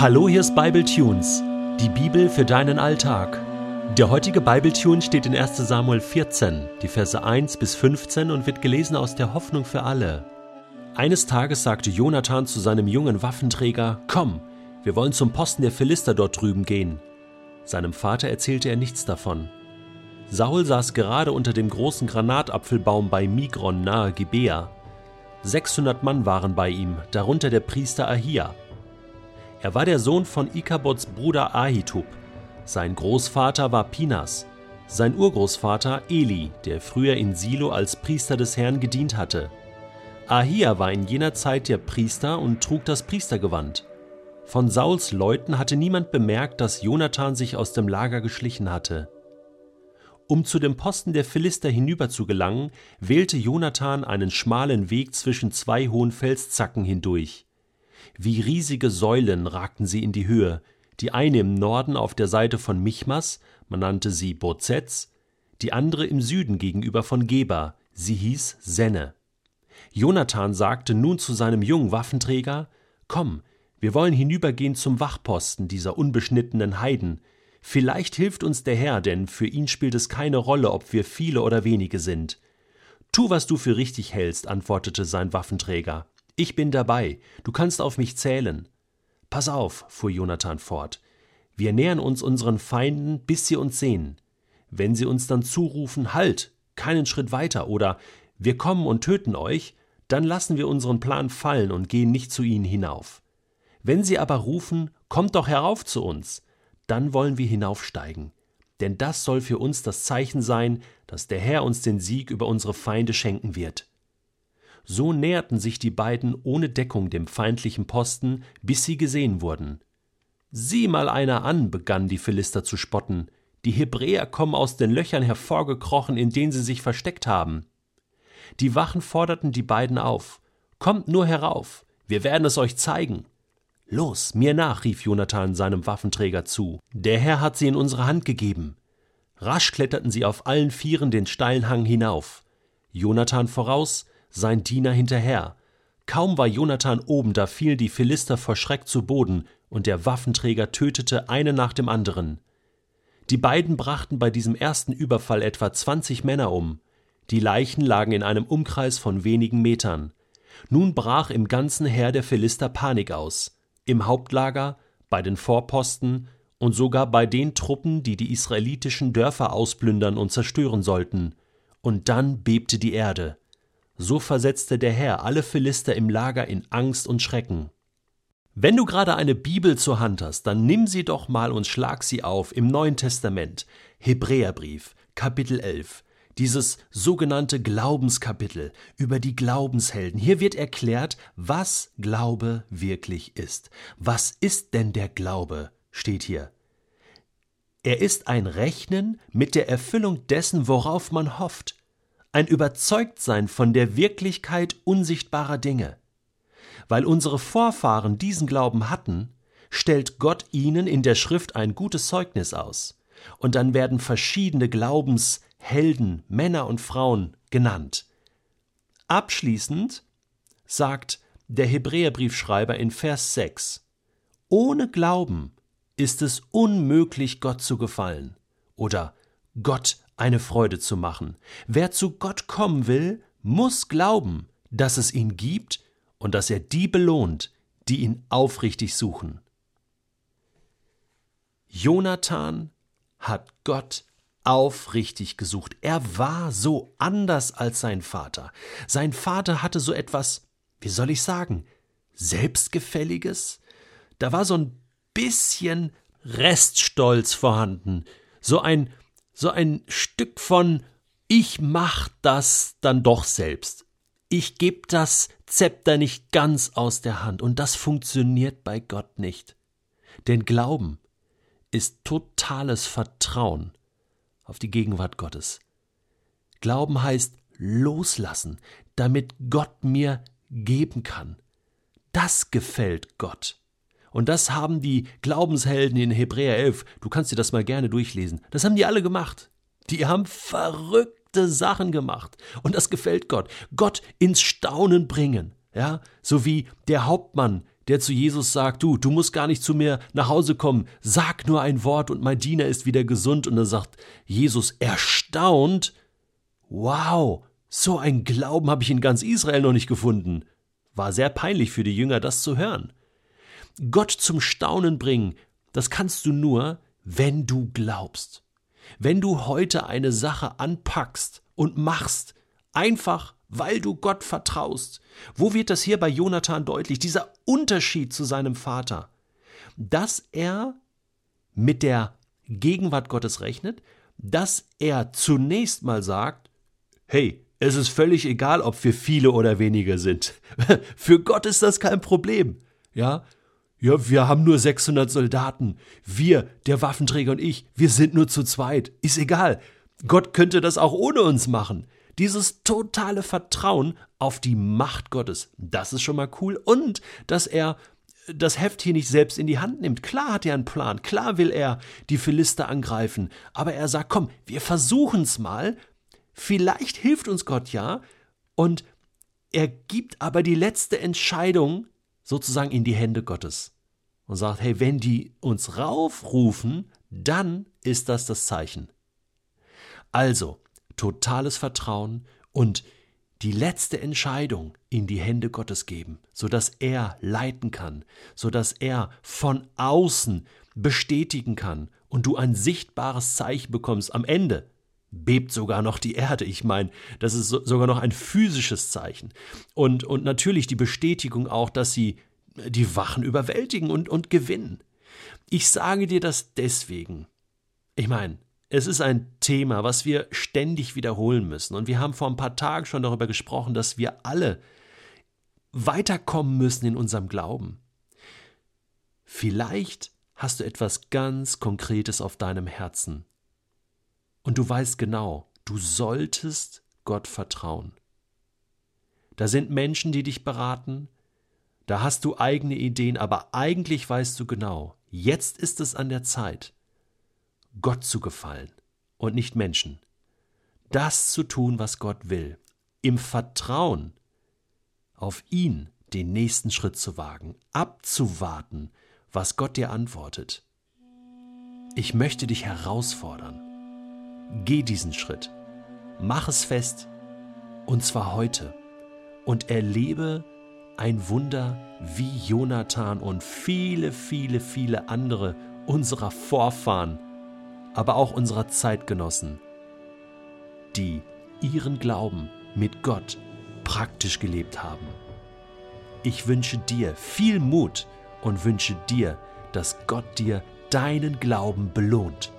Hallo, hier ist Bible Tunes, die Bibel für deinen Alltag. Der heutige Bible Tune steht in 1. Samuel 14, die Verse 1 bis 15 und wird gelesen aus der Hoffnung für alle. Eines Tages sagte Jonathan zu seinem jungen Waffenträger: Komm, wir wollen zum Posten der Philister dort drüben gehen. Seinem Vater erzählte er nichts davon. Saul saß gerade unter dem großen Granatapfelbaum bei Migron nahe Gibea. 600 Mann waren bei ihm, darunter der Priester Ahia. Er war der Sohn von Ikabots Bruder Ahitub. Sein Großvater war Pinas, sein Urgroßvater Eli, der früher in Silo als Priester des Herrn gedient hatte. Ahia war in jener Zeit der Priester und trug das Priestergewand. Von Sauls Leuten hatte niemand bemerkt, dass Jonathan sich aus dem Lager geschlichen hatte. Um zu dem Posten der Philister hinüber zu gelangen, wählte Jonathan einen schmalen Weg zwischen zwei hohen Felszacken hindurch. Wie riesige Säulen ragten sie in die Höhe, die eine im Norden auf der Seite von Michmas, man nannte sie Bozetz, die andere im Süden gegenüber von Geba, sie hieß Senne. Jonathan sagte nun zu seinem jungen Waffenträger: Komm, wir wollen hinübergehen zum Wachposten dieser unbeschnittenen Heiden. Vielleicht hilft uns der Herr, denn für ihn spielt es keine Rolle, ob wir viele oder wenige sind. Tu, was du für richtig hältst, antwortete sein Waffenträger. Ich bin dabei, du kannst auf mich zählen. Pass auf, fuhr Jonathan fort. Wir nähern uns unseren Feinden, bis sie uns sehen. Wenn sie uns dann zurufen, halt, keinen Schritt weiter oder wir kommen und töten euch, dann lassen wir unseren Plan fallen und gehen nicht zu ihnen hinauf. Wenn sie aber rufen, kommt doch herauf zu uns, dann wollen wir hinaufsteigen. Denn das soll für uns das Zeichen sein, dass der Herr uns den Sieg über unsere Feinde schenken wird. So näherten sich die beiden ohne Deckung dem feindlichen Posten, bis sie gesehen wurden. Sieh mal einer an, begannen die Philister zu spotten. Die Hebräer kommen aus den Löchern hervorgekrochen, in denen sie sich versteckt haben. Die Wachen forderten die beiden auf. Kommt nur herauf, wir werden es euch zeigen. Los, mir nach, rief Jonathan seinem Waffenträger zu. Der Herr hat sie in unsere Hand gegeben. Rasch kletterten sie auf allen Vieren den steilen Hang hinauf. Jonathan voraus, sein Diener hinterher. Kaum war Jonathan oben, da fielen die Philister vor Schreck zu Boden, und der Waffenträger tötete eine nach dem anderen. Die beiden brachten bei diesem ersten Überfall etwa zwanzig Männer um. Die Leichen lagen in einem Umkreis von wenigen Metern. Nun brach im ganzen Heer der Philister Panik aus. Im Hauptlager, bei den Vorposten und sogar bei den Truppen, die die israelitischen Dörfer ausplündern und zerstören sollten. Und dann bebte die Erde. So versetzte der Herr alle Philister im Lager in Angst und Schrecken. Wenn du gerade eine Bibel zur Hand hast, dann nimm sie doch mal und schlag sie auf im Neuen Testament, Hebräerbrief, Kapitel 11, dieses sogenannte Glaubenskapitel über die Glaubenshelden. Hier wird erklärt, was Glaube wirklich ist. Was ist denn der Glaube? steht hier. Er ist ein Rechnen mit der Erfüllung dessen, worauf man hofft ein Überzeugtsein von der Wirklichkeit unsichtbarer Dinge. Weil unsere Vorfahren diesen Glauben hatten, stellt Gott ihnen in der Schrift ein gutes Zeugnis aus. Und dann werden verschiedene Glaubenshelden, Männer und Frauen genannt. Abschließend sagt der Hebräerbriefschreiber in Vers 6, ohne Glauben ist es unmöglich, Gott zu gefallen oder Gott eine Freude zu machen. Wer zu Gott kommen will, muss glauben, dass es ihn gibt und dass er die belohnt, die ihn aufrichtig suchen. Jonathan hat Gott aufrichtig gesucht. Er war so anders als sein Vater. Sein Vater hatte so etwas, wie soll ich sagen, Selbstgefälliges. Da war so ein bisschen Reststolz vorhanden, so ein so ein Stück von ich mach das dann doch selbst. Ich geb das Zepter nicht ganz aus der Hand und das funktioniert bei Gott nicht. Denn Glauben ist totales Vertrauen auf die Gegenwart Gottes. Glauben heißt loslassen, damit Gott mir geben kann. Das gefällt Gott. Und das haben die Glaubenshelden in Hebräer 11, du kannst dir das mal gerne durchlesen, das haben die alle gemacht. Die haben verrückte Sachen gemacht. Und das gefällt Gott. Gott ins Staunen bringen. Ja, so wie der Hauptmann, der zu Jesus sagt, du, du musst gar nicht zu mir nach Hause kommen, sag nur ein Wort und mein Diener ist wieder gesund. Und dann sagt Jesus erstaunt, wow, so ein Glauben habe ich in ganz Israel noch nicht gefunden. War sehr peinlich für die Jünger, das zu hören. Gott zum Staunen bringen, das kannst du nur, wenn du glaubst. Wenn du heute eine Sache anpackst und machst, einfach weil du Gott vertraust. Wo wird das hier bei Jonathan deutlich? Dieser Unterschied zu seinem Vater. Dass er mit der Gegenwart Gottes rechnet, dass er zunächst mal sagt, hey, es ist völlig egal, ob wir viele oder wenige sind. Für Gott ist das kein Problem. Ja, ja, wir haben nur 600 Soldaten. Wir, der Waffenträger und ich, wir sind nur zu zweit. Ist egal. Gott könnte das auch ohne uns machen. Dieses totale Vertrauen auf die Macht Gottes, das ist schon mal cool. Und dass er das Heft hier nicht selbst in die Hand nimmt. Klar hat er einen Plan, klar will er die Philister angreifen, aber er sagt, komm, wir versuchen's mal. Vielleicht hilft uns Gott ja. Und er gibt aber die letzte Entscheidung sozusagen in die Hände Gottes und sagt, hey, wenn die uns raufrufen, dann ist das das Zeichen. Also, totales Vertrauen und die letzte Entscheidung in die Hände Gottes geben, sodass er leiten kann, sodass er von außen bestätigen kann und du ein sichtbares Zeichen bekommst. Am Ende bebt sogar noch die Erde. Ich meine, das ist sogar noch ein physisches Zeichen. Und, und natürlich die Bestätigung auch, dass sie die Wachen überwältigen und, und gewinnen. Ich sage dir das deswegen. Ich meine, es ist ein Thema, was wir ständig wiederholen müssen. Und wir haben vor ein paar Tagen schon darüber gesprochen, dass wir alle weiterkommen müssen in unserem Glauben. Vielleicht hast du etwas ganz Konkretes auf deinem Herzen. Und du weißt genau, du solltest Gott vertrauen. Da sind Menschen, die dich beraten, da hast du eigene Ideen, aber eigentlich weißt du genau, jetzt ist es an der Zeit, Gott zu gefallen und nicht Menschen. Das zu tun, was Gott will, im Vertrauen auf ihn den nächsten Schritt zu wagen, abzuwarten, was Gott dir antwortet. Ich möchte dich herausfordern. Geh diesen Schritt, mach es fest, und zwar heute, und erlebe ein Wunder wie Jonathan und viele, viele, viele andere unserer Vorfahren, aber auch unserer Zeitgenossen, die ihren Glauben mit Gott praktisch gelebt haben. Ich wünsche dir viel Mut und wünsche dir, dass Gott dir deinen Glauben belohnt.